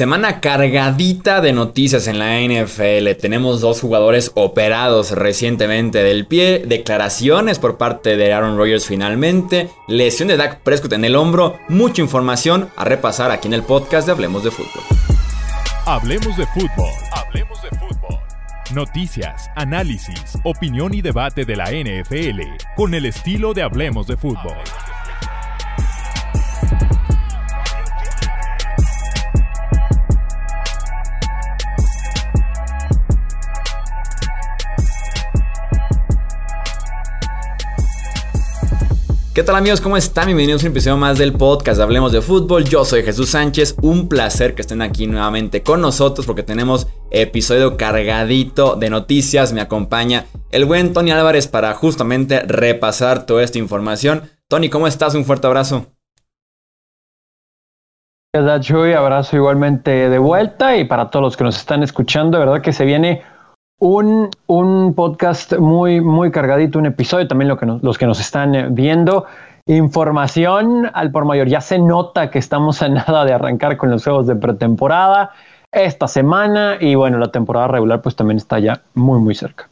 Semana cargadita de noticias en la NFL. Tenemos dos jugadores operados recientemente del pie, declaraciones por parte de Aaron Rodgers finalmente, lesión de Dak Prescott en el hombro, mucha información a repasar aquí en el podcast de Hablemos de Fútbol. Hablemos de fútbol. Hablemos de fútbol. Noticias, análisis, opinión y debate de la NFL con el estilo de Hablemos de fútbol. ¿Qué tal amigos? ¿Cómo están? Bienvenidos a un episodio más del podcast Hablemos de Fútbol. Yo soy Jesús Sánchez. Un placer que estén aquí nuevamente con nosotros porque tenemos episodio cargadito de noticias. Me acompaña el buen Tony Álvarez para justamente repasar toda esta información. Tony, ¿cómo estás? Un fuerte abrazo. Gracias, Chuy. Abrazo igualmente de vuelta y para todos los que nos están escuchando, de verdad que se viene un, un podcast muy, muy cargadito, un episodio, también lo que los que nos están eh, viendo. Información al por mayor. Ya se nota que estamos a nada de arrancar con los juegos de pretemporada esta semana y bueno, la temporada regular pues también está ya muy, muy cerca.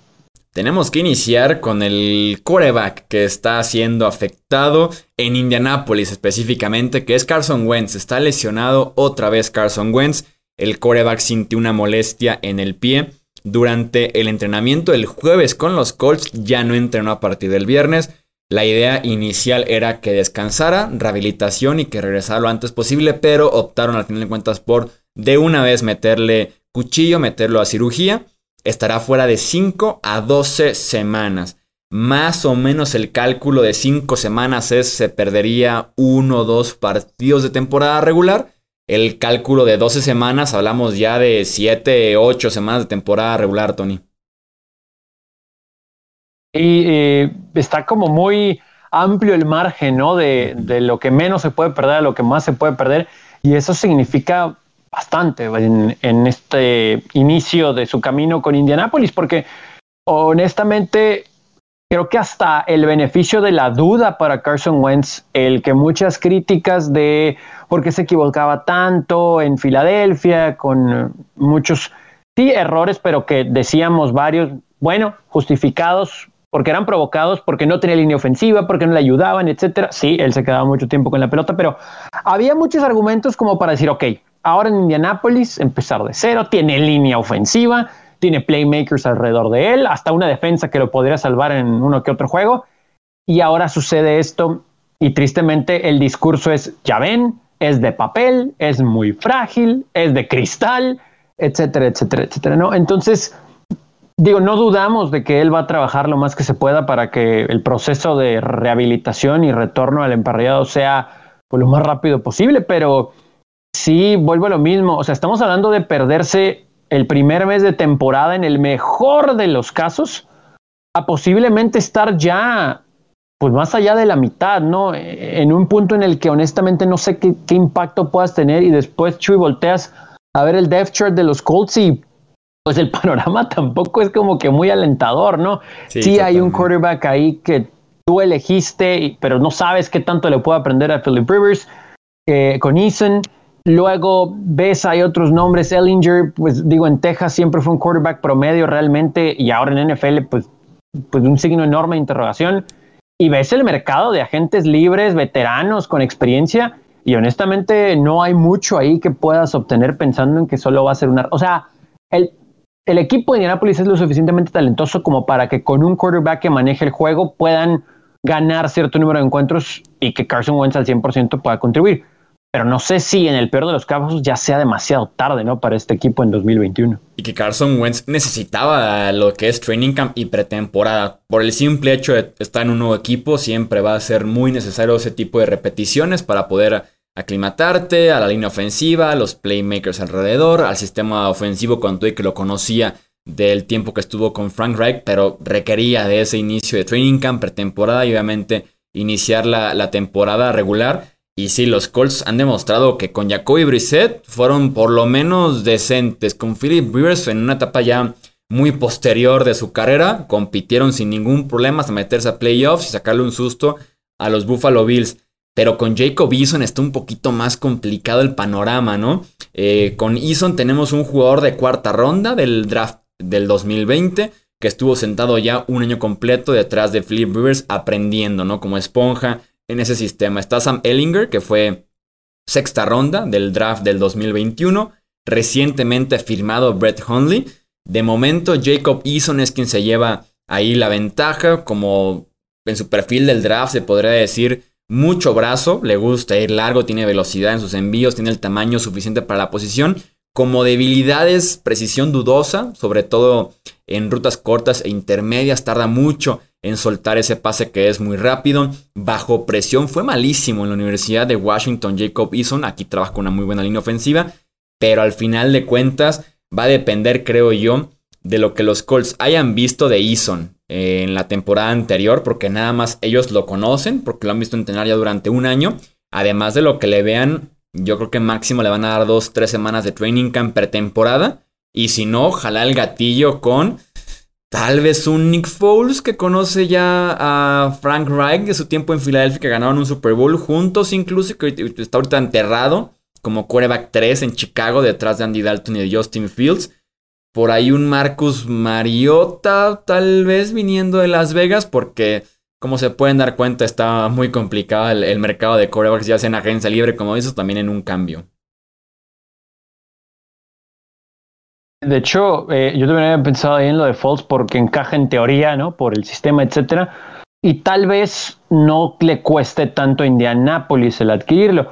Tenemos que iniciar con el quarterback que está siendo afectado en Indianápolis específicamente, que es Carson Wentz. Está lesionado otra vez Carson Wentz. El quarterback sintió una molestia en el pie durante el entrenamiento el jueves con los Colts, ya no entrenó a partir del viernes. La idea inicial era que descansara, rehabilitación y que regresara lo antes posible, pero optaron al final de cuentas por de una vez meterle cuchillo, meterlo a cirugía. Estará fuera de 5 a 12 semanas. Más o menos el cálculo de 5 semanas es se perdería uno o dos partidos de temporada regular el cálculo de 12 semanas, hablamos ya de 7, 8 semanas de temporada regular, Tony. Y eh, está como muy amplio el margen, ¿no? De, lo que menos se puede perder a lo que más se puede perder. Y eso significa bastante en, en este inicio de su camino con Indianápolis, porque honestamente creo que hasta el beneficio de la duda para Carson Wentz, el que muchas críticas de por qué se equivocaba tanto en Filadelfia, con muchos, sí, errores, pero que decíamos varios, bueno, justificados, porque eran provocados, porque no tenía línea ofensiva, porque no le ayudaban, etcétera. Sí, él se quedaba mucho tiempo con la pelota, pero había muchos argumentos como para decir, ok, ahora en Indianápolis, empezar de cero, tiene línea ofensiva, tiene playmakers alrededor de él, hasta una defensa que lo podría salvar en uno que otro juego. Y ahora sucede esto y tristemente el discurso es, ya ven, es de papel, es muy frágil, es de cristal, etcétera, etcétera, etcétera. ¿no? Entonces, digo, no dudamos de que él va a trabajar lo más que se pueda para que el proceso de rehabilitación y retorno al emparrillado sea pues, lo más rápido posible, pero sí, vuelvo a lo mismo. O sea, estamos hablando de perderse el primer mes de temporada en el mejor de los casos a posiblemente estar ya pues más allá de la mitad, ¿no? En un punto en el que honestamente no sé qué, impacto puedas tener y después Chuy volteas a ver el depth chart de los Colts y pues el panorama tampoco es como que muy alentador, ¿no? Sí, hay un quarterback ahí que tú elegiste, pero no sabes qué tanto le puede aprender a Philip Rivers eh, con Eason. Luego ves, hay otros nombres, Ellinger, pues digo, en Texas siempre fue un quarterback promedio realmente y ahora en NFL, pues, pues un signo enorme de interrogación. Y ves el mercado de agentes libres, veteranos, con experiencia, y honestamente no hay mucho ahí que puedas obtener pensando en que solo va a ser una... O sea, el, el equipo de Indianapolis es lo suficientemente talentoso como para que con un quarterback que maneje el juego puedan ganar cierto número de encuentros y que Carson Wentz al 100% pueda contribuir pero no sé si en el peor de los casos ya sea demasiado tarde, ¿no? Para este equipo en 2021. Y que Carson Wentz necesitaba lo que es training camp y pretemporada. Por el simple hecho de estar en un nuevo equipo, siempre va a ser muy necesario ese tipo de repeticiones para poder aclimatarte a la línea ofensiva, a los playmakers alrededor, al sistema ofensivo con y que lo conocía del tiempo que estuvo con Frank Reich, pero requería de ese inicio de training camp, pretemporada y obviamente iniciar la, la temporada regular. Y sí, los Colts han demostrado que con Jacoby Brissett fueron por lo menos decentes. Con Philip Rivers en una etapa ya muy posterior de su carrera, compitieron sin ningún problema hasta meterse a playoffs y sacarle un susto a los Buffalo Bills. pero con Jacob Eason está un poquito más complicado el panorama, ¿no? Eh, con Eason tenemos un jugador de cuarta ronda del draft del 2020 que estuvo sentado ya un año completo detrás de Philip Rivers aprendiendo, ¿no? Como esponja en ese sistema. Está Sam Ellinger, que fue sexta ronda del draft del 2021. Recientemente firmado Brett Hundley. De momento, Jacob Eason es quien se lleva ahí la ventaja. Como en su perfil del draft se podría decir mucho brazo, le gusta ir largo, tiene velocidad en sus envíos, tiene el tamaño suficiente para la posición. Como debilidades, precisión dudosa, sobre todo en rutas cortas e intermedias, tarda mucho en soltar ese pase que es muy rápido. Bajo presión fue malísimo en la Universidad de Washington Jacob Eason, aquí trabaja con una muy buena línea ofensiva, pero al final de cuentas va a depender, creo yo, de lo que los Colts hayan visto de Eason eh, en la temporada anterior, porque nada más ellos lo conocen, porque lo han visto entrenar ya durante un año. Además de lo que le vean, yo creo que máximo le van a dar dos, tres semanas de training camp pretemporada. Y si no, ojalá el gatillo con tal vez un Nick Foles que conoce ya a Frank Reich de su tiempo en Filadelfia, que ganaron un Super Bowl juntos, incluso, que está ahorita enterrado como quarterback 3 en Chicago, detrás de Andy Dalton y de Justin Fields por ahí un Marcus Mariota, tal vez viniendo de Las Vegas, porque como se pueden dar cuenta, está muy complicado el, mercado de corebacks, ya sea en agencia libre, como dices, también en un cambio. De hecho, eh, yo también había pensado ahí en lo de Falls porque encaja en teoría, ¿no? Por el sistema, etcétera. Y tal vez no le cueste tanto a Indianapolis el adquirirlo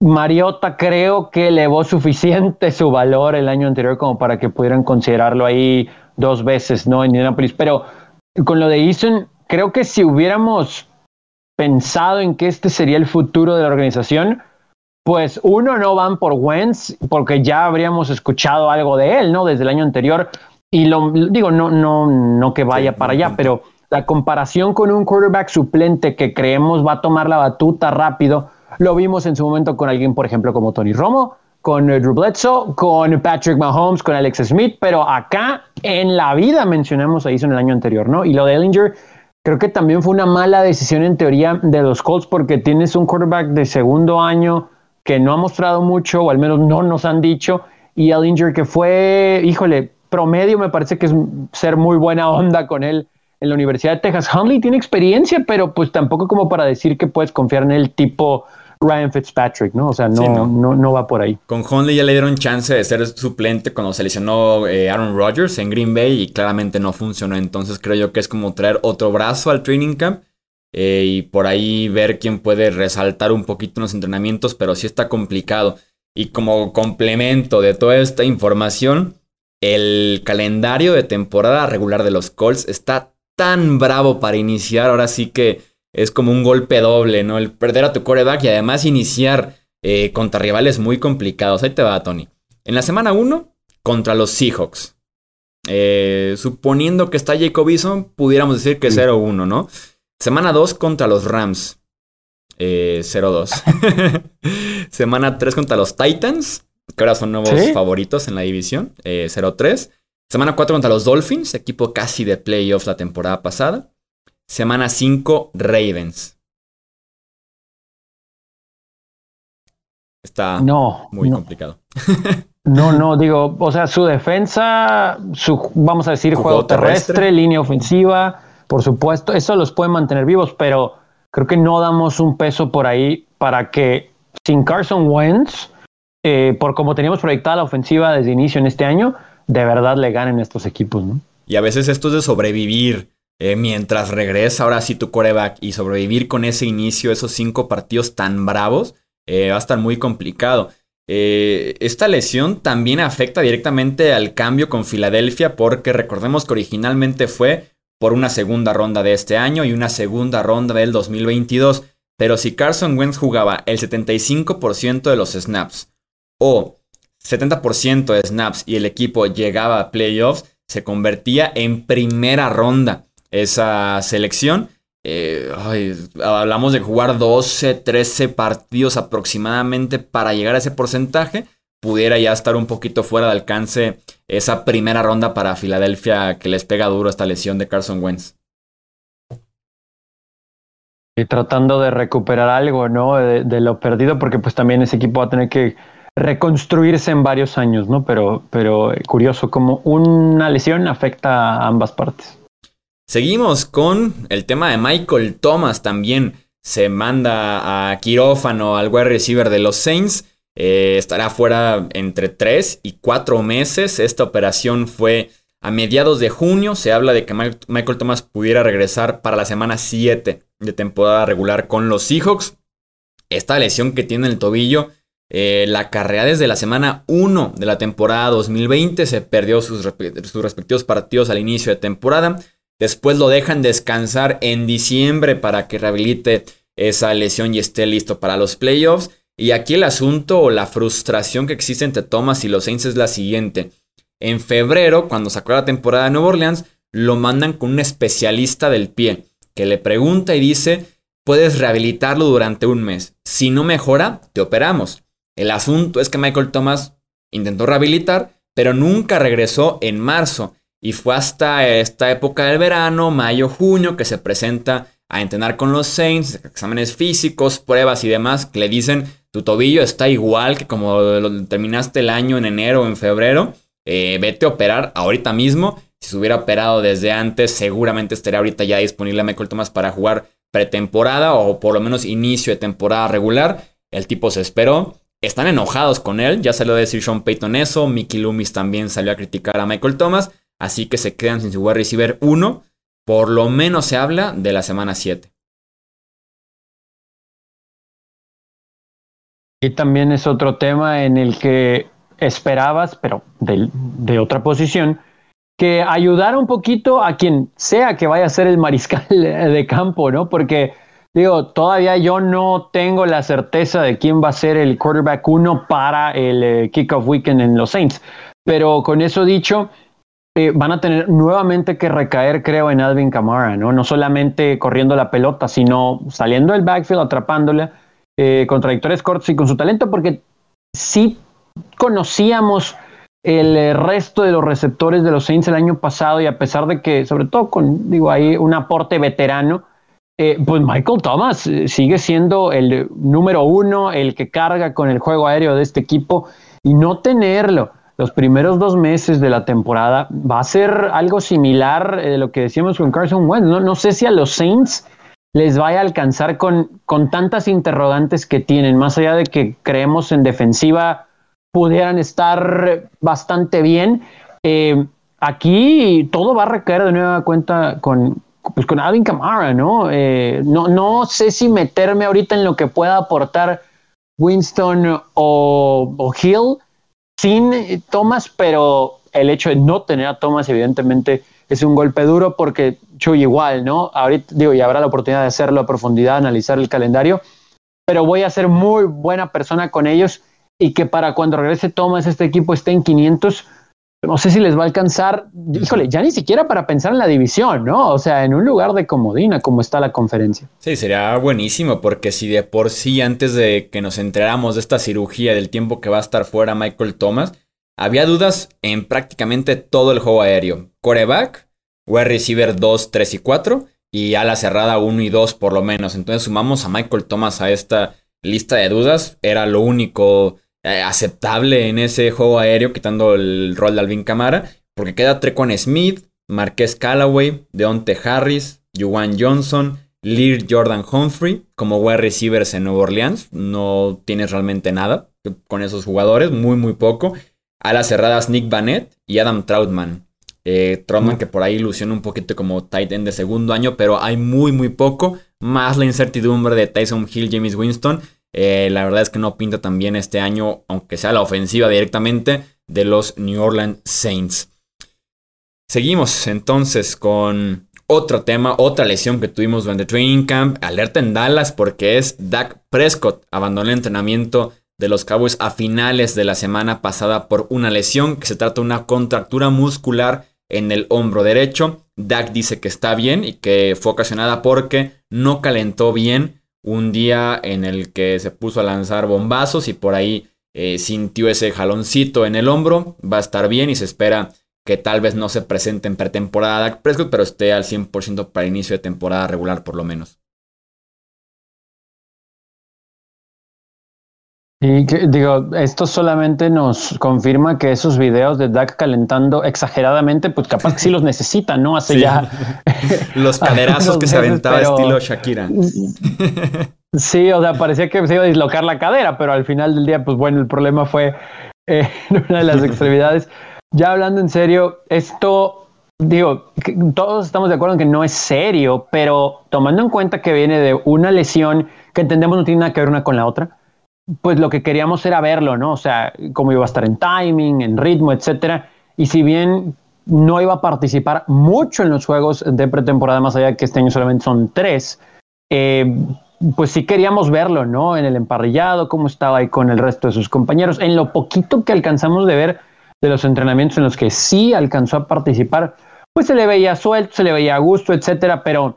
Mariota creo que elevó suficiente su valor el año anterior como para que pudieran considerarlo ahí dos veces, ¿no? En Indianapolis. Pero con lo de Eason, creo que si hubiéramos pensado en que este sería el futuro de la organización, pues uno no van por Wentz porque ya habríamos escuchado algo de él, ¿no? Desde el año anterior. Y lo digo, no, no, no que vaya para allá, pero la comparación con un quarterback suplente que creemos va a tomar la batuta rápido lo vimos en su momento con alguien, por ejemplo, como Tony Romo, con Drew Bledsoe, con Patrick Mahomes, con Alex Smith, pero acá en la vida mencionamos a Eason el año anterior, ¿no? Y lo de Ellinger, creo que también fue una mala decisión en teoría de los Colts porque tienes un quarterback de segundo año que no ha mostrado mucho, o al menos no nos han dicho, y Ellinger que fue, híjole, promedio me parece que es ser muy buena onda con él en la Universidad de Texas. Hundley tiene experiencia, pero pues tampoco como para decir que puedes confiar en el tipo Ryan Fitzpatrick, ¿no? O sea, no, no. no, va por ahí. Con Hundley ya le dieron chance de ser suplente cuando se lesionó eh, Aaron Rodgers en Green Bay y claramente no funcionó. Entonces creo yo que es como traer otro brazo al training camp eh, y por ahí ver quién puede resaltar un poquito en los entrenamientos, pero sí está complicado. Y como complemento de toda esta información, el calendario de temporada regular de los Colts está tan bravo para iniciar. Ahora sí que es como un golpe doble, ¿no? El perder a tu coreback y además iniciar eh, contra rivales muy complicados. Ahí te va, Tony. En la semana 1, contra los Seahawks. Eh, suponiendo que está Jacob Eason, pudiéramos decir que 0-1, ¿no? Semana 2 contra los Rams. 0-2. Eh, semana 3 contra los Titans, que ahora son nuevos favoritos en la división. 0-3. Semana 4 contra los Dolphins, equipo casi de playoffs la temporada pasada. Semana 5, Ravens. Está muy complicado. no, no, digo, o sea, su defensa, su, vamos a decir, juego, terrestre, línea ofensiva, por supuesto, eso los puede mantener vivos, pero creo que no damos un peso por ahí para que sin Carson Wentz, eh, por como teníamos proyectada la ofensiva desde inicio en este año, de verdad le ganen estos equipos, ¿no? Y a veces esto es de sobrevivir eh, mientras regresa ahora sí tu coreback y sobrevivir con ese inicio, esos cinco partidos tan bravos, eh, va a estar muy complicado. Esta lesión también afecta directamente al cambio con Filadelfia porque recordemos que originalmente fue por una segunda ronda de este año y una segunda ronda del 2022. Pero si Carson Wentz jugaba el 75% de los snaps o 70% de snaps y el equipo llegaba a playoffs, se convertía en primera ronda esa selección. Eh, hablamos de jugar 12, 13 partidos aproximadamente para llegar a ese porcentaje. Pudiera ya estar un poquito fuera de alcance esa primera ronda para Filadelfia que les pega duro esta lesión de Carson Wentz. Y tratando de recuperar algo, ¿no? De, lo perdido, porque pues también ese equipo va a tener que reconstruirse en varios años, ¿no? Pero, pero curioso como una lesión afecta a ambas partes. Seguimos con el tema de Michael Thomas también. Se manda a quirófano al wide receiver de los Saints. Eh, estará fuera entre 3 y 4 meses. Esta operación fue a mediados de junio. Se habla de que Michael Thomas pudiera regresar para la semana 7 de temporada regular con los Seahawks. Esta lesión que tiene el tobillo eh, la carrera desde la semana 1 de la temporada 2020. Se perdió sus, sus respectivos partidos al inicio de temporada. Después lo dejan descansar en diciembre para que rehabilite esa lesión y esté listo para los playoffs. Y aquí el asunto o la frustración que existe entre Thomas y los Saints es la siguiente. En febrero, cuando sacó la temporada de Nueva Orleans, lo mandan con un especialista del pie que le pregunta y dice, puedes rehabilitarlo durante un mes. Si no mejora, te operamos. El asunto es que Michael Thomas intentó rehabilitar, pero nunca regresó en marzo. Y fue hasta esta época del verano, mayo, junio, que se presenta a entrenar con los Saints, exámenes físicos, pruebas y demás, que le dicen, tu tobillo está igual que como lo terminaste el año en enero o en febrero, eh, vete a operar ahorita mismo. Si se hubiera operado desde antes, seguramente estaría ahorita ya disponible Michael Thomas para jugar pretemporada o por lo menos inicio de temporada regular. El tipo se esperó. Están enojados con él, ya salió a decir Sean Payton eso, Mickey Loomis también salió a criticar a Michael Thomas. Así que se quedan sin su wide receiver 1. Por lo menos se habla de la semana 7. Y también es otro tema en el que esperabas, pero de, otra posición, que ayudara un poquito a quien sea que vaya a ser el mariscal de campo, ¿no? Porque, digo, todavía yo no tengo la certeza de quién va a ser el quarterback 1 para el eh, kickoff weekend en los Saints. Pero con eso dicho, eh, van a tener nuevamente que recaer, creo, en Alvin Kamara, ¿no? No solamente corriendo la pelota, sino saliendo del backfield, atrapándola eh, con trayectorias cortas y con su talento, porque sí conocíamos el eh, resto de los receptores de los Saints el año pasado y a pesar de que, sobre todo con, digo, ahí un aporte veterano, pues Michael Thomas sigue siendo el número uno, el que carga con el juego aéreo de este equipo y no tenerlo los primeros dos meses de la temporada va a ser algo similar de lo que decíamos con Carson Wentz. No, no sé si a los Saints les vaya a alcanzar con, con tantas interrogantes que tienen, más allá de que creemos en defensiva pudieran estar bastante bien. Eh, aquí todo va a recaer de nueva cuenta con, pues con Alvin Kamara, ¿no? Eh, ¿no? No sé si meterme ahorita en lo que pueda aportar Winston o, o Hill sin eh, Thomas, pero el hecho de no tener a Thomas, evidentemente, es un golpe duro porque Chuy igual, ¿no? Ahorita digo, y habrá la oportunidad de hacerlo a profundidad, analizar el calendario, pero voy a ser muy buena persona con ellos y que para cuando regrese Thomas, este equipo esté en 500 no sé si les va a alcanzar, híjole, ya ni siquiera para pensar en la división, ¿no? O sea, en un lugar de comodina, como está la conferencia. Sí, sería buenísimo, porque si de por sí, antes de que nos enteráramos de esta cirugía, del tiempo que va a estar fuera Michael Thomas, había dudas en prácticamente todo el juego aéreo. Coreback, wide receiver 2, 3 y 4, y ala cerrada 1 y 2 por lo menos. Entonces sumamos a Michael Thomas a esta lista de dudas, era lo único eh, aceptable en ese juego aéreo, quitando el rol de Alvin Camara, porque queda Trecon Smith, Marqués Callaway, Deonte Harris, Juwan Johnson, Lear Jordan Humphrey como wide receivers en Nueva Orleans. No tienes realmente nada con esos jugadores, muy, muy poco. A las cerradas Nick Bannett y Adam Troutman. Eh, Troutman que por ahí ilusiona un poquito como tight end de segundo año, pero hay muy, muy poco. Más la incertidumbre de Tyson Hill, James Winston eh, la verdad es que no pinta tan bien este año, aunque sea la ofensiva directamente de los New Orleans Saints. Seguimos entonces con otro tema, otra lesión que tuvimos durante Training Camp. Alerta en Dallas porque es Dak Prescott. Abandonó el entrenamiento de los Cowboys a finales de la semana pasada por una lesión que se trata de una contractura muscular en el hombro derecho. Dak dice que está bien y que fue ocasionada porque no calentó bien un día en el que se puso a lanzar bombazos y por ahí eh, sintió ese jaloncito en el hombro. Va a estar bien y se espera que tal vez no se presente en pretemporada Prescott, pero esté al 100% para inicio de temporada regular por lo menos. Y digo, esto solamente nos confirma que esos videos de Dak calentando exageradamente, pues capaz que sí los necesitan, ¿no? Hace ya. los caderazos que se aventaba estilo Shakira. sí, o sea, parecía que se iba a dislocar la cadera, pero al final del día, pues bueno, el problema fue eh, en una de las extremidades. Ya hablando en serio, esto, digo, todos estamos de acuerdo en que no es serio, pero tomando en cuenta que viene de una lesión que entendemos no tiene nada que ver una con la otra pues lo que queríamos era verlo, ¿no? O sea, cómo iba a estar en timing, en ritmo, etcétera. Y si bien no iba a participar mucho en los juegos de pretemporada, más allá de que este año solamente son tres, eh, pues sí queríamos verlo, ¿no? En el emparrillado, cómo estaba ahí con el resto de sus compañeros. En lo poquito que alcanzamos de ver de los entrenamientos en los que sí alcanzó a participar, pues se le veía suelto, se le veía a gusto, etcétera, pero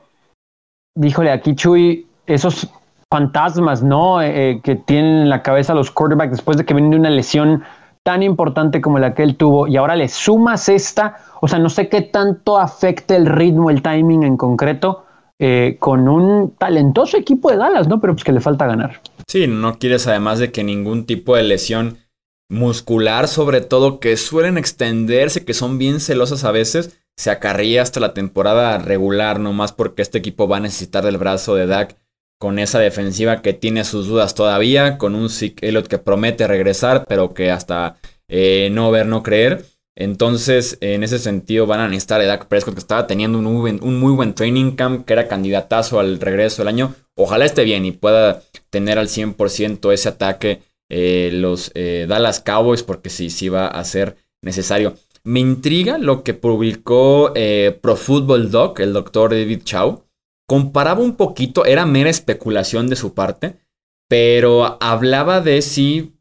díjole aquí Chuy, esos fantasmas, ¿no? Eh, eh, que tienen en la cabeza los quarterbacks después de que vienen de una lesión tan importante como la que él tuvo y ahora le sumas esta, o sea, no sé qué tanto afecta el ritmo, el timing en concreto eh, con un talentoso equipo de Dallas, ¿no? Pero pues que le falta ganar. Sí, no quieres además de que ningún tipo de lesión muscular, sobre todo, que suelen extenderse, que son bien celosas a veces, se acarría hasta la temporada regular, nomás porque este equipo va a necesitar del brazo de Dak con esa defensiva que tiene sus dudas todavía, con un Zeke Elliott que promete regresar, pero que hasta eh, no ver, no creer. Entonces, en ese sentido, van a necesitar a Dak Prescott, que estaba teniendo un muy, buen, un muy buen training camp, que era candidatazo al regreso del año. Ojalá esté bien y pueda tener al 100% ese ataque eh, los eh, Dallas Cowboys, porque sí, sí va a ser necesario. Me intriga lo que publicó Pro Football Doc, el doctor David Chow, comparaba un poquito, era mera especulación de su parte, pero hablaba de si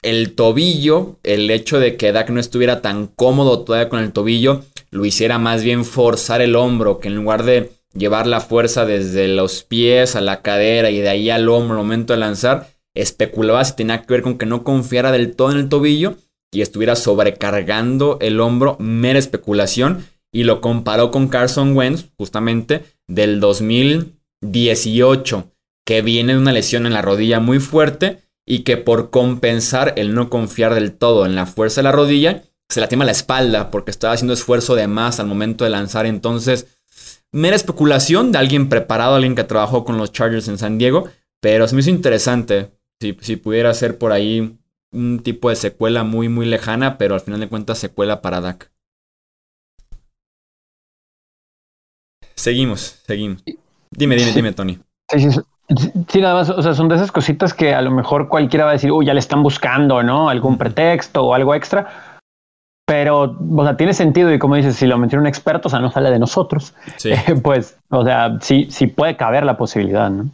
el tobillo, el hecho de que Dak no estuviera tan cómodo todavía con el tobillo, lo hiciera más bien forzar el hombro, que en lugar de llevar la fuerza desde los pies a la cadera y de ahí al hombro al momento de lanzar, especulaba si tenía que ver con que no confiara del todo en el tobillo y estuviera sobrecargando el hombro, mera especulación, y lo comparó con Carson Wentz, justamente, del 2018, que viene de una lesión en la rodilla muy fuerte y que por compensar el no confiar del todo en la fuerza de la rodilla, se lastima la espalda porque estaba haciendo esfuerzo de más al momento de lanzar. Entonces, mera especulación de alguien preparado, alguien que trabajó con los Chargers en San Diego, pero se me hizo interesante si, si pudiera ser por ahí un tipo de secuela muy, muy lejana, pero al final de cuentas secuela para Dak. Seguimos, seguimos. Dime, dime, dime, Tony. Sí, nada más, o sea, son de esas cositas que a lo mejor cualquiera va a decir, uy, ya le están buscando, ¿no? Algún pretexto o algo extra. Pero, o sea, tiene sentido y como dices, si lo mencionó un experto, o sea, no sale de nosotros, sí. pues, o sea, sí, sí puede caber la posibilidad, ¿no?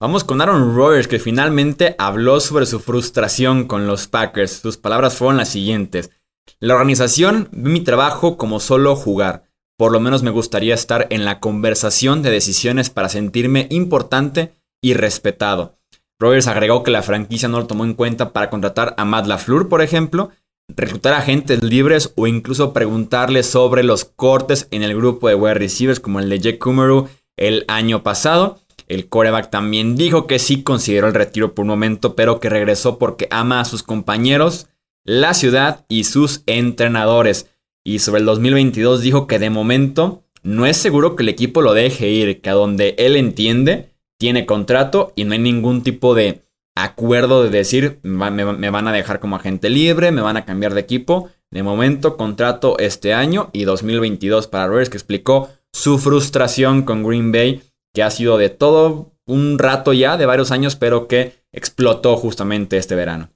Vamos con Aaron Rodgers, que finalmente habló sobre su frustración con los Packers. Sus palabras fueron las siguientes. La organización ve mi trabajo como solo jugar. Por lo menos me gustaría estar en la conversación de decisiones para sentirme importante y respetado. Rogers agregó que la franquicia no lo tomó en cuenta para contratar a Matt LaFleur, por ejemplo, reclutar agentes libres o incluso preguntarle sobre los cortes en el grupo de wide receivers como el de Jack Kumeru el año pasado. El coreback también dijo que sí consideró el retiro por un momento, pero que regresó porque ama a sus compañeros, la ciudad y sus entrenadores. Y sobre el 2022 dijo que de momento no es seguro que el equipo lo deje ir, que a donde él entiende tiene contrato y no hay ningún tipo de acuerdo de decir me, van a dejar como agente libre, me van a cambiar de equipo. De momento, contrato este año y 2022 para Rogers, que explicó su frustración con Green Bay, que ha sido de todo un rato ya, de varios años, pero que explotó justamente este verano.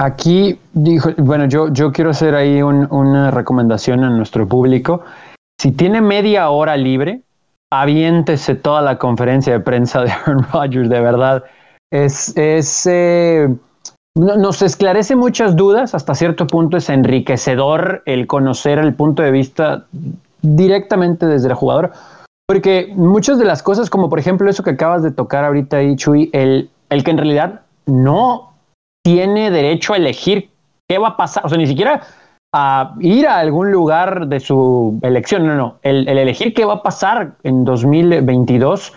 Aquí dijo, bueno, yo, yo quiero hacer ahí una recomendación a nuestro público. Si tiene media hora libre, aviéntese toda la conferencia de prensa de Aaron Rodgers, de verdad. Es, es eh, nos esclarece muchas dudas, hasta cierto punto es enriquecedor el conocer el punto de vista directamente desde el jugador, porque muchas de las cosas, como por ejemplo eso que acabas de tocar ahorita ahí, Chuy, el, el que en realidad no tiene derecho a elegir qué va a pasar, o sea, ni siquiera a ir a algún lugar de su elección, no, no, el, elegir qué va a pasar en 2022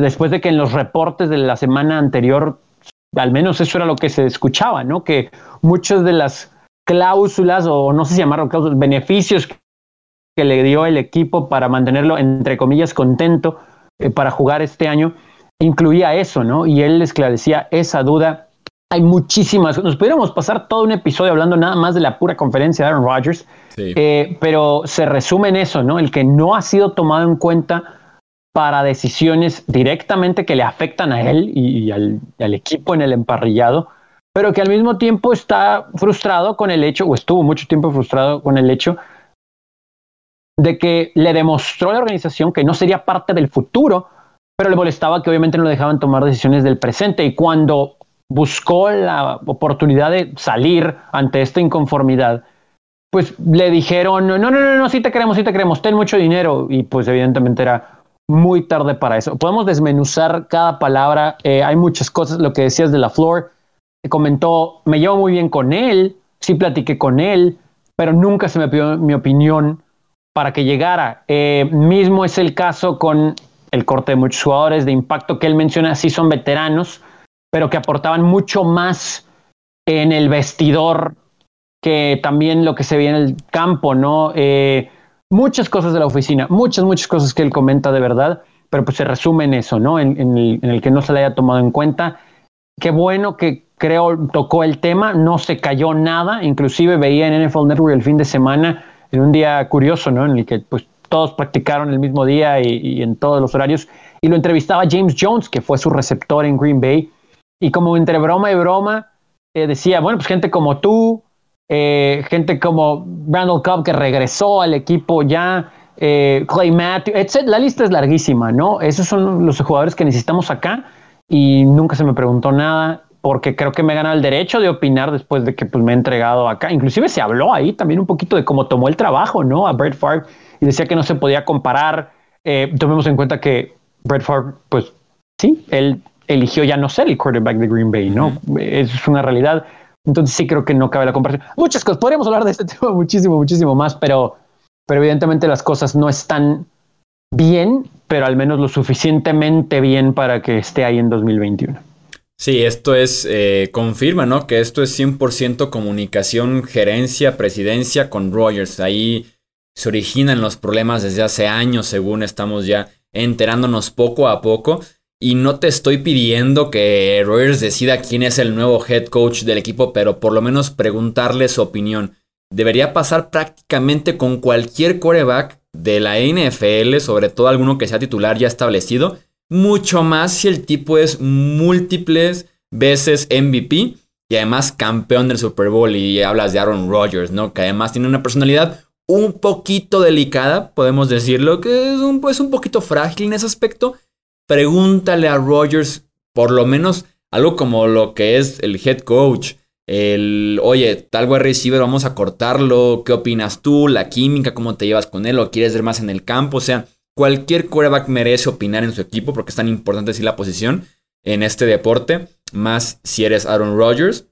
después de que en los reportes de la semana anterior, al menos eso era lo que se escuchaba, ¿no? Que muchas de las cláusulas, o no sé si llamarlo cláusulas, beneficios que le dio el equipo para mantenerlo, entre comillas, contento eh, para jugar este año, incluía eso, ¿no? Y él esclarecía esa duda. Hay muchísimas, nos pudiéramos pasar todo un episodio hablando nada más de la pura conferencia de Aaron Rodgers, eh, pero se resume en eso, ¿no? El que no ha sido tomado en cuenta para decisiones directamente que le afectan a él y, al, equipo en el emparrillado, pero que al mismo tiempo está frustrado con el hecho, o estuvo mucho tiempo frustrado con el hecho de que le demostró a la organización que no sería parte del futuro, pero le molestaba que obviamente no lo dejaban tomar decisiones del presente. Y cuando buscó la oportunidad de salir ante esta inconformidad, pues le dijeron, no, no, no, no, sí te queremos, sí te queremos, ten mucho dinero. Y pues evidentemente era muy tarde para eso. Podemos desmenuzar cada palabra. Eh, hay muchas cosas. Lo que decías de la Flor, comentó, me llevo muy bien con él, sí platiqué con él, pero nunca se me pidió mi opinión para que llegara. Eh, mismo es el caso con el corte de muchos jugadores de impacto que él menciona, sí son veteranos, pero que aportaban mucho más en el vestidor que también lo que se ve en el campo, ¿no? Eh, muchas cosas de la oficina, muchas, muchas cosas que él comenta de verdad, pero pues se resume en eso, ¿no? En, el, que no se le haya tomado en cuenta. Qué bueno que creo tocó el tema, no se cayó nada, inclusive veía en NFL Network el fin de semana, en un día curioso, ¿no? En el que pues todos practicaron el mismo día y, en todos los horarios, y lo entrevistaba James Jones, que fue su receptor en Green Bay, y como entre broma y broma, eh, decía, bueno, pues gente como tú, eh, gente como Randall Cobb que regresó al equipo ya, eh, Clay Matthews, etc. La lista es larguísima, ¿no? Esos son los jugadores que necesitamos acá y nunca se me preguntó nada porque creo que me gana el derecho de opinar después de que pues, me he entregado acá. Inclusive se habló ahí también un poquito de cómo tomó el trabajo, ¿no? A Brett Favre y decía que no se podía comparar. Tomemos en cuenta que Brett Favre, pues sí, él eligió ya no ser el quarterback de Green Bay, ¿no? Es una realidad. Entonces sí creo que no cabe la comparación. Muchas cosas, podríamos hablar de este tema muchísimo, muchísimo más, pero, pero evidentemente las cosas no están bien, pero al menos lo suficientemente bien para que esté ahí en 2021. Sí, esto es, eh, confirma, ¿no? Que esto es 100% comunicación, gerencia, presidencia con Rogers. Ahí se originan los problemas desde hace años, según estamos ya enterándonos poco a poco. Y no te estoy pidiendo que Rogers decida quién es el nuevo head coach del equipo, pero por lo menos preguntarle su opinión. Debería pasar prácticamente con cualquier quarterback de la NFL, sobre todo alguno que sea titular ya establecido. Mucho más si el tipo es múltiples veces MVP y además campeón del Super Bowl. Y hablas de Aaron Rodgers, ¿no? Que además tiene una personalidad un poquito delicada, podemos decirlo, que es un, pues, un poquito frágil en ese aspecto pregúntale a Rogers por lo menos algo como lo que es el head coach. El, oye, tal wide receiver, vamos a cortarlo. ¿Qué opinas tú? La química, cómo te llevas con él, o quieres ver más en el campo. O sea, cualquier quarterback merece opinar en su equipo porque es tan importante decir la posición en este deporte. Más si eres Aaron Rodgers.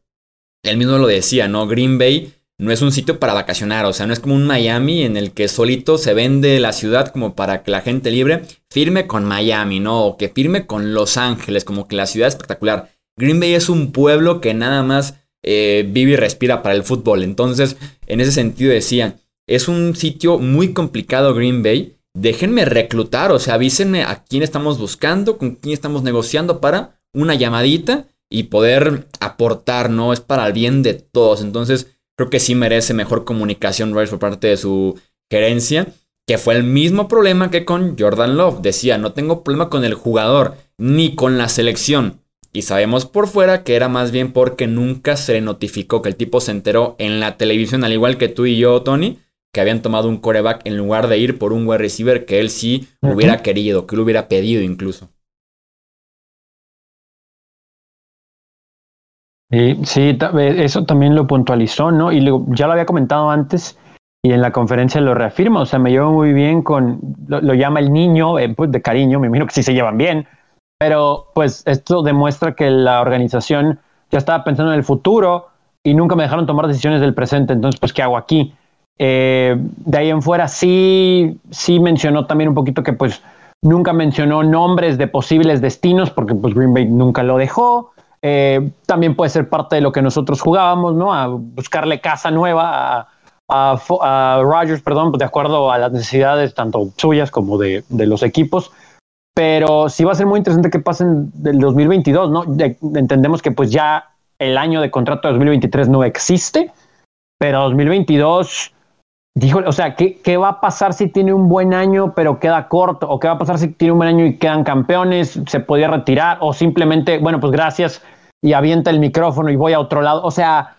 Él mismo lo decía, ¿no? Green Bay no es un sitio para vacacionar, o sea, no es como un Miami en el que solito se vende la ciudad como para que la gente libre firme con Miami, ¿no? O que firme con Los Ángeles, como que la ciudad es espectacular. Green Bay es un pueblo que nada más eh, vive y respira para el fútbol. Entonces, en ese sentido decía, es un sitio muy complicado Green Bay. Déjenme reclutar, o sea, avísenme a quién estamos buscando, con quién estamos negociando para una llamadita y poder aportar, ¿no? Es para el bien de todos. Entonces, creo que sí merece mejor comunicación Rice por parte de su gerencia, que fue el mismo problema que con Jordan Love. Decía, no tengo problema con el jugador, ni con la selección. Y sabemos por fuera que era más bien porque nunca se le notificó que el tipo se enteró en la televisión, al igual que tú y yo, Tony, que habían tomado un coreback en lugar de ir por un wide receiver que él sí hubiera querido, que lo hubiera pedido incluso. Sí, eh, eso también lo puntualizó, ¿no? Y ya lo había comentado antes y en la conferencia lo reafirma, o sea, me llevo muy bien con, lo, llama el niño, eh, pues de cariño, me imagino que sí se llevan bien, pero pues esto demuestra que la organización ya estaba pensando en el futuro y nunca me dejaron tomar decisiones del presente, entonces pues ¿qué hago aquí? Eh, de ahí en fuera sí, sí mencionó también un poquito que pues nunca mencionó nombres de posibles destinos porque pues Green Bay nunca lo dejó. Eh, también puede ser parte de lo que nosotros jugábamos, ¿no? A buscarle casa nueva a, Rogers, perdón, de acuerdo a las necesidades tanto suyas como de, de, los equipos. Pero sí va a ser muy interesante que pasen del 2022, ¿no? entendemos que pues ya el año de contrato de 2023 no existe, pero 2022 Dijo, o sea, ¿qué, ¿qué, va a pasar si tiene un buen año pero queda corto? ¿O qué va a pasar si tiene un buen año y quedan campeones? ¿Se podía retirar? ¿O simplemente, bueno, pues gracias y avienta el micrófono y voy a otro lado? O sea,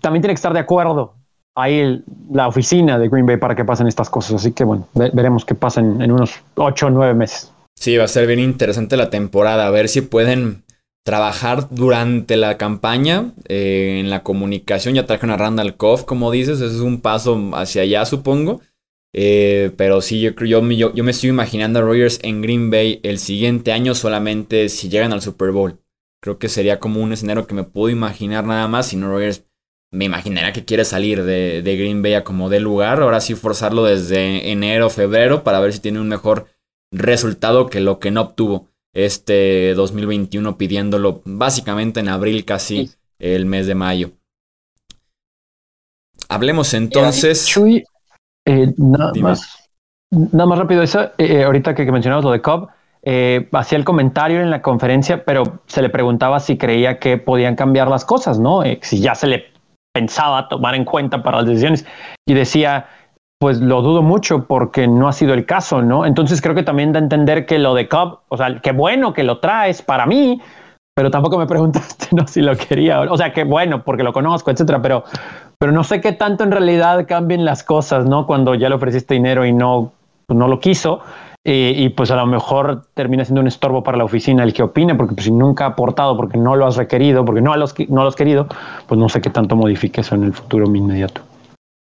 también tiene que estar de acuerdo ahí la oficina de Green Bay para que pasen estas cosas. Así que bueno, veremos qué pasa en, en unos ocho o nueve meses. Sí, va a ser bien interesante la temporada, a ver si pueden trabajar durante la campaña eh, en la comunicación. Ya trajeron a Randall Koff, como dices, eso es un paso hacia allá, supongo. Eh, pero sí, yo, yo, yo, yo me estoy imaginando a Rogers en Green Bay el siguiente año solamente si llegan al Super Bowl. Creo que sería como un escenario que me puedo imaginar nada más. Si no, Rogers me imaginaría que quiere salir de, de Green Bay a como de lugar. Ahora sí forzarlo desde enero, febrero para ver si tiene un mejor resultado que lo que no obtuvo este 2021 pidiéndolo básicamente en abril casi el mes de mayo. Hablemos entonces. Chuy, eh, nada, más, nada más rápido, eso, eh, eh, ahorita que, mencionamos lo de Cobb, hacía el comentario en la conferencia, pero se le preguntaba si creía que podían cambiar las cosas, ¿no? si ya se le pensaba tomar en cuenta para las decisiones. Y decía, pues lo dudo mucho porque no ha sido el caso, ¿no? Entonces creo que también da a entender que lo de Cobb, o sea, qué bueno que lo traes para mí, pero tampoco me preguntaste, ¿no? Si lo quería, o sea, qué bueno porque lo conozco, etcétera, pero, pero no sé qué tanto en realidad cambien las cosas, ¿no? Cuando ya le ofreciste dinero y no, pues no lo quiso. Y, pues a lo mejor termina siendo un estorbo para la oficina el que opine, porque pues, si nunca ha aportado, porque no lo has requerido, porque no, los, no lo has querido, pues no sé qué tanto modifique eso en el futuro inmediato.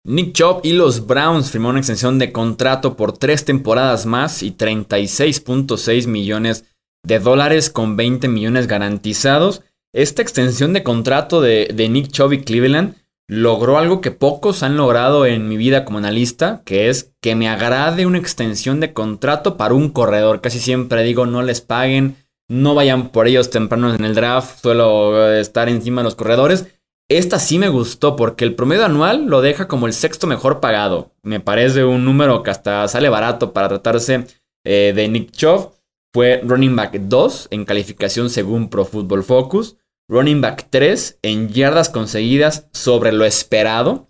Nick Chubb y los Browns firmaron una extensión de contrato por tres temporadas más y 36.6 millones de dólares con 20 millones garantizados. Esta extensión de contrato de, Nick Chubb y Cleveland logró algo que pocos han logrado en mi vida como analista, que es que me agrade una extensión de contrato para un corredor. Casi siempre digo no les paguen, no vayan por ellos tempranos en el draft, suelo estar encima de los corredores. Esta sí me gustó porque el promedio anual lo deja como el sexto mejor pagado. Me parece un número que hasta sale barato para tratarse eh, de Nick Chubb. Fue running back 2 en calificación según Pro Football Focus. Running back 3 en yardas conseguidas sobre lo esperado.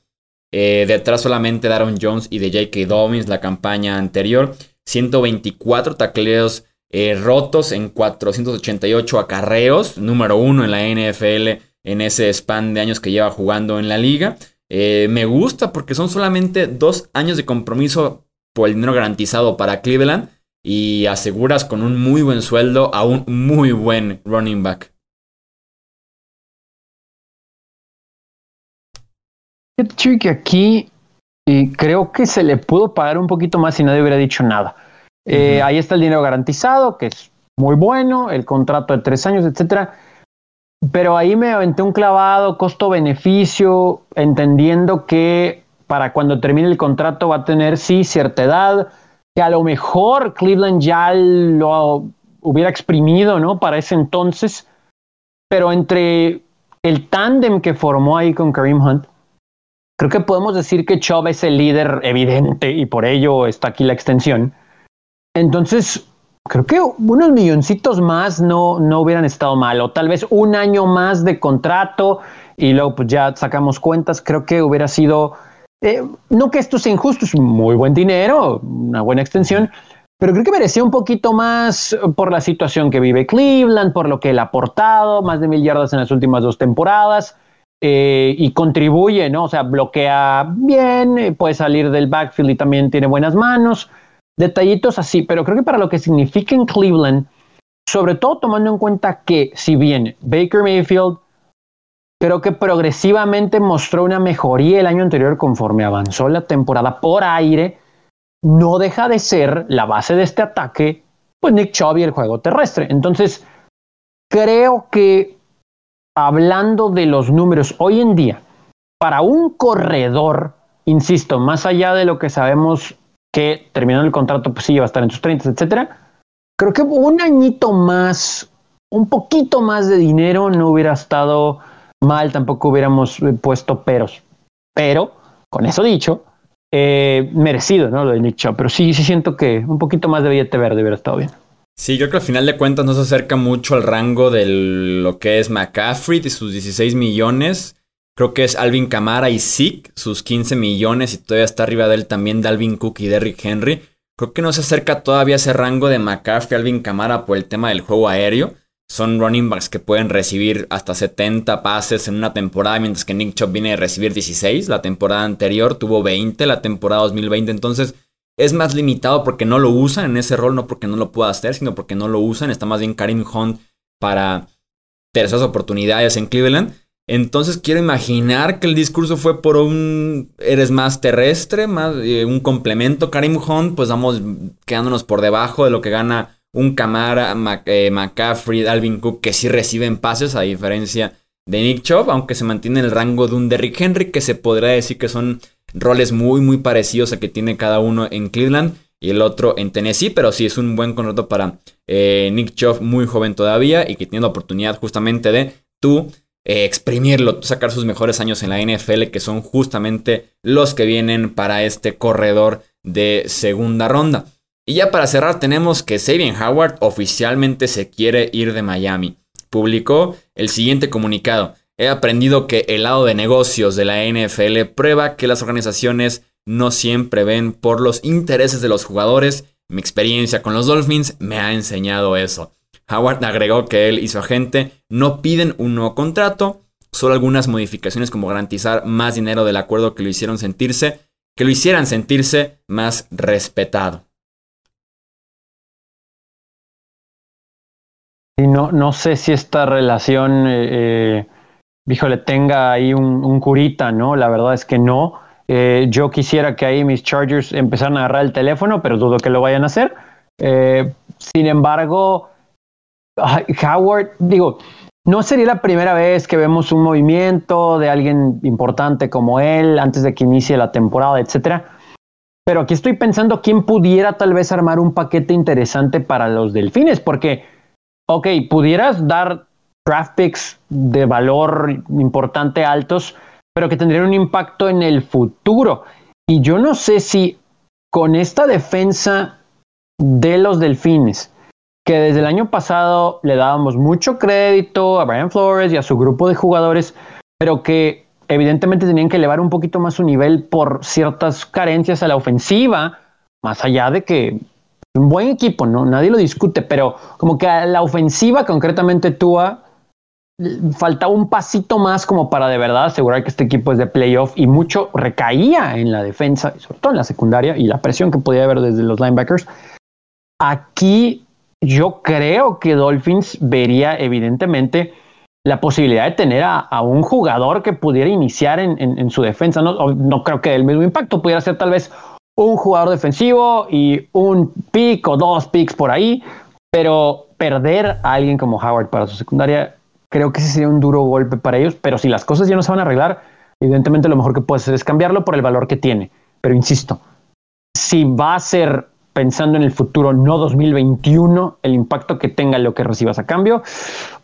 Eh, detrás solamente de Aaron Jones y de J.K. Dobbins la campaña anterior. 124 tacleos eh, rotos en 488 acarreos. Número 1 en la NFL en ese span de años que lleva jugando en la liga. Eh, me gusta porque son solamente dos años de compromiso por el dinero garantizado para Cleveland y aseguras con un muy buen sueldo a un muy buen running back. que aquí y creo que se le pudo pagar un poquito más si nadie hubiera dicho nada. Eh, ahí está el dinero garantizado, que es muy bueno, el contrato de tres años, etcétera pero ahí me aventé un clavado, costo-beneficio, entendiendo que para cuando termine el contrato va a tener, sí, cierta edad, que a lo mejor Cleveland ya lo hubiera exprimido, ¿no? Para ese entonces, pero entre el tándem que formó ahí con Kareem Hunt, creo que podemos decir que Chubb es el líder evidente y por ello está aquí la extensión. Entonces, creo que unos milloncitos más no, no hubieran estado mal, o tal vez un año más de contrato y luego pues ya sacamos cuentas, creo que hubiera sido, eh, no que esto sea injusto, es muy buen dinero, una buena extensión, pero creo que merecía un poquito más por la situación que vive Cleveland, por lo que él ha aportado, más de mil yardas en las últimas dos temporadas. Eh, y contribuye, ¿no? O sea, bloquea bien, eh, puede salir del backfield y también tiene buenas manos detallitos así, pero creo que para lo que significa en Cleveland, sobre todo tomando en cuenta que si bien Baker Mayfield creo que progresivamente mostró una mejoría el año anterior conforme avanzó la temporada por aire, no deja de ser la base de este ataque, pues Nick Chubb y el juego terrestre. Entonces, creo que hablando de los números hoy en día, para un corredor, insisto, más allá de lo que sabemos que terminando el contrato, pues sí, iba a estar en sus 30, etcétera. Creo que un añito más, un poquito más de dinero no hubiera estado mal, tampoco hubiéramos eh, puesto peros. Pero, con eso dicho, eh, merecido, ¿no? Lo de Nick. Pero sí, sí siento que un poquito más de billete verde hubiera estado bien. Sí, yo creo que al final de cuentas no se acerca mucho al rango de lo que es McCaffrey y sus 16 millones. Creo que es Alvin Kamara y Zeke, sus 15 millones, y todavía está arriba de él también Dalvin Cook y Derrick Henry. Creo que no se acerca todavía ese rango de McCaffrey, Alvin Kamara por el tema del juego aéreo. Son running backs que pueden recibir hasta 70 pases en una temporada, mientras que Nick Chubb viene a recibir 16. La temporada anterior tuvo 20, la temporada 2020. Entonces es más limitado porque no lo usan en ese rol, no porque no lo pueda hacer, sino porque no lo usan. Está más bien Karim Hunt para terceras oportunidades en Cleveland. Entonces quiero imaginar que el discurso fue por un eres más terrestre, más eh, un complemento. Karim Hunt, pues vamos quedándonos por debajo de lo que gana un Camara, eh, McCaffrey, Dalvin Cook, que sí reciben pases, a diferencia de Nick Chubb, aunque se mantiene en el rango de un Derrick Henry, que se podría decir que son roles muy, muy parecidos a que tiene cada uno en Cleveland y el otro en Tennessee, pero sí es un buen contrato para eh, Nick Chubb, muy joven todavía y que tiene la oportunidad justamente de tú eh, exprimirlo, sacar sus mejores años en la NFL, que son justamente los que vienen para este corredor de segunda ronda. Y ya para cerrar tenemos que Sabian Howard oficialmente se quiere ir de Miami. Publicó el siguiente comunicado. He aprendido que el lado de negocios de la NFL prueba que las organizaciones no siempre ven por los intereses de los jugadores. Mi experiencia con los Dolphins me ha enseñado eso. Howard agregó que él y su agente no piden un nuevo contrato, solo algunas modificaciones como garantizar más dinero del acuerdo que lo hicieron sentirse, que lo hicieran sentirse más respetado. Y no, no sé si esta relación, eh, eh tenga ahí un, curita, ¿no? La verdad es que no. Eh, yo quisiera que ahí mis Chargers empezaran a agarrar el teléfono, pero dudo que lo vayan a hacer. Eh, sin embargo, Howard, digo, no sería la primera vez que vemos un movimiento de alguien importante como él antes de que inicie la temporada, etcétera. Pero aquí estoy pensando quién pudiera tal vez armar un paquete interesante para los delfines, porque, ok, pudieras dar draft picks de valor importante altos, pero que tendrían un impacto en el futuro. Y yo no sé si con esta defensa de los delfines, que desde el año pasado le dábamos mucho crédito a Brian Flores y a su grupo de jugadores, pero que evidentemente tenían que elevar un poquito más su nivel por ciertas carencias a la ofensiva, más allá de que un buen equipo, ¿no? Nadie lo discute, pero como que a la ofensiva, concretamente Tua, faltaba un pasito más como para de verdad asegurar que este equipo es de playoff y mucho recaía en la defensa, sobre todo en la secundaria y la presión que podía haber desde los linebackers. Aquí yo creo que Dolphins vería evidentemente la posibilidad de tener a, un jugador que pudiera iniciar en, su defensa. No, creo que el mismo impacto pudiera ser tal vez un jugador defensivo y un pick o dos picks por ahí, pero perder a alguien como Howard para su secundaria, creo que ese sería un duro golpe para ellos. Pero si las cosas ya no se van a arreglar, evidentemente lo mejor que puede hacer es cambiarlo por el valor que tiene. Pero insisto, si va a ser pensando en el futuro, no 2021, el impacto que tenga lo que recibas a cambio.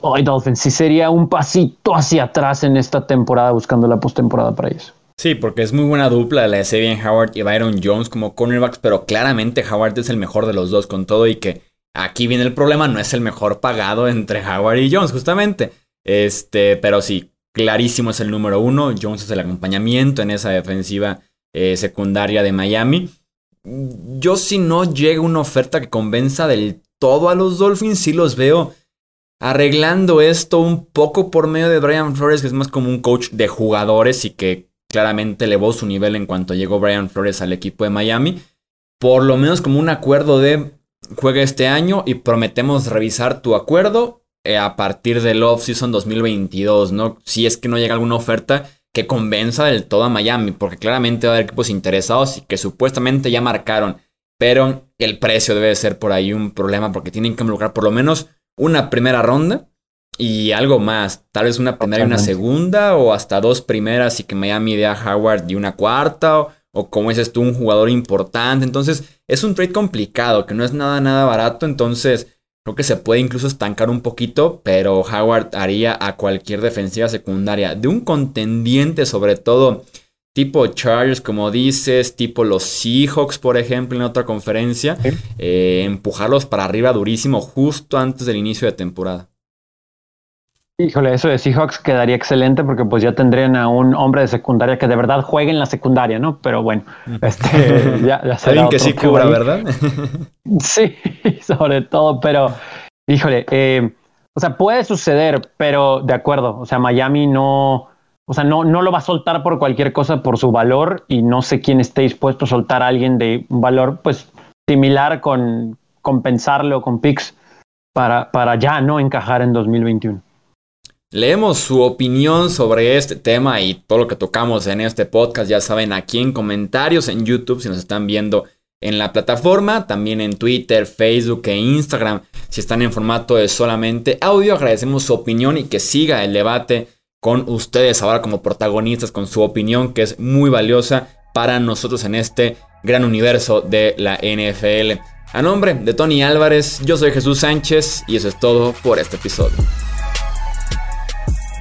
Hoy Dolphins sí sería un pasito hacia atrás en esta temporada buscando la postemporada para ellos. Sí, porque es muy buena dupla la de Sabian Howard y Byron Jones como cornerbacks, pero claramente Howard es el mejor de los dos con todo y que aquí viene el problema, no es el mejor pagado entre Howard y Jones justamente. Este, pero sí, clarísimo es el número uno, Jones es el acompañamiento en esa defensiva eh, secundaria de Miami yo si no llega una oferta que convenza del todo a los Dolphins, sí los veo arreglando esto un poco por medio de Brian Flores, que es más como un coach de jugadores y que claramente elevó su nivel en cuanto llegó Brian Flores al equipo de Miami. Por lo menos como un acuerdo de juega este año y prometemos revisar tu acuerdo eh, a partir del off-season 2022, ¿no? Si es que no llega alguna oferta que convenza del todo a Miami, porque claramente va a haber equipos interesados y que supuestamente ya marcaron, pero el precio debe ser por ahí un problema porque tienen que involucrar por lo menos una primera ronda y algo más, tal vez una primera y una segunda o hasta dos primeras y que Miami dé a Howard y una cuarta o como dices tú, un jugador importante. Entonces es un trade complicado, que no es nada, nada barato. Entonces creo que se puede incluso estancar un poquito, pero Howard haría a cualquier defensiva secundaria de un contendiente sobre todo tipo Chargers, como dices, tipo los Seahawks, por ejemplo, en otra conferencia, eh, empujarlos para arriba durísimo justo antes del inicio de temporada. Híjole, eso de Seahawks quedaría excelente porque pues ya tendrían a un hombre de secundaria que de verdad juegue en la secundaria, ¿no? Pero bueno, este, ya, ya Alguien que sí cubra, ¿verdad? sí, sobre todo, pero híjole, eh, o sea, puede suceder, pero de acuerdo, o sea, Miami no, o sea, no, no lo va a soltar por cualquier cosa por su valor y no sé quién esté dispuesto a soltar a alguien de un valor pues similar con compensarlo con picks para, para ya no encajar en 2021. Leemos su opinión sobre este tema y todo lo que tocamos en este podcast, ya saben, aquí en comentarios en YouTube, si nos están viendo en la plataforma, también en Twitter, Facebook e Instagram, si están en formato de solamente audio, agradecemos su opinión y que siga el debate con ustedes ahora como protagonistas, con su opinión que es muy valiosa para nosotros en este gran universo de la NFL. A nombre de Tony Álvarez, yo soy Jesús Sánchez y eso es todo por este episodio.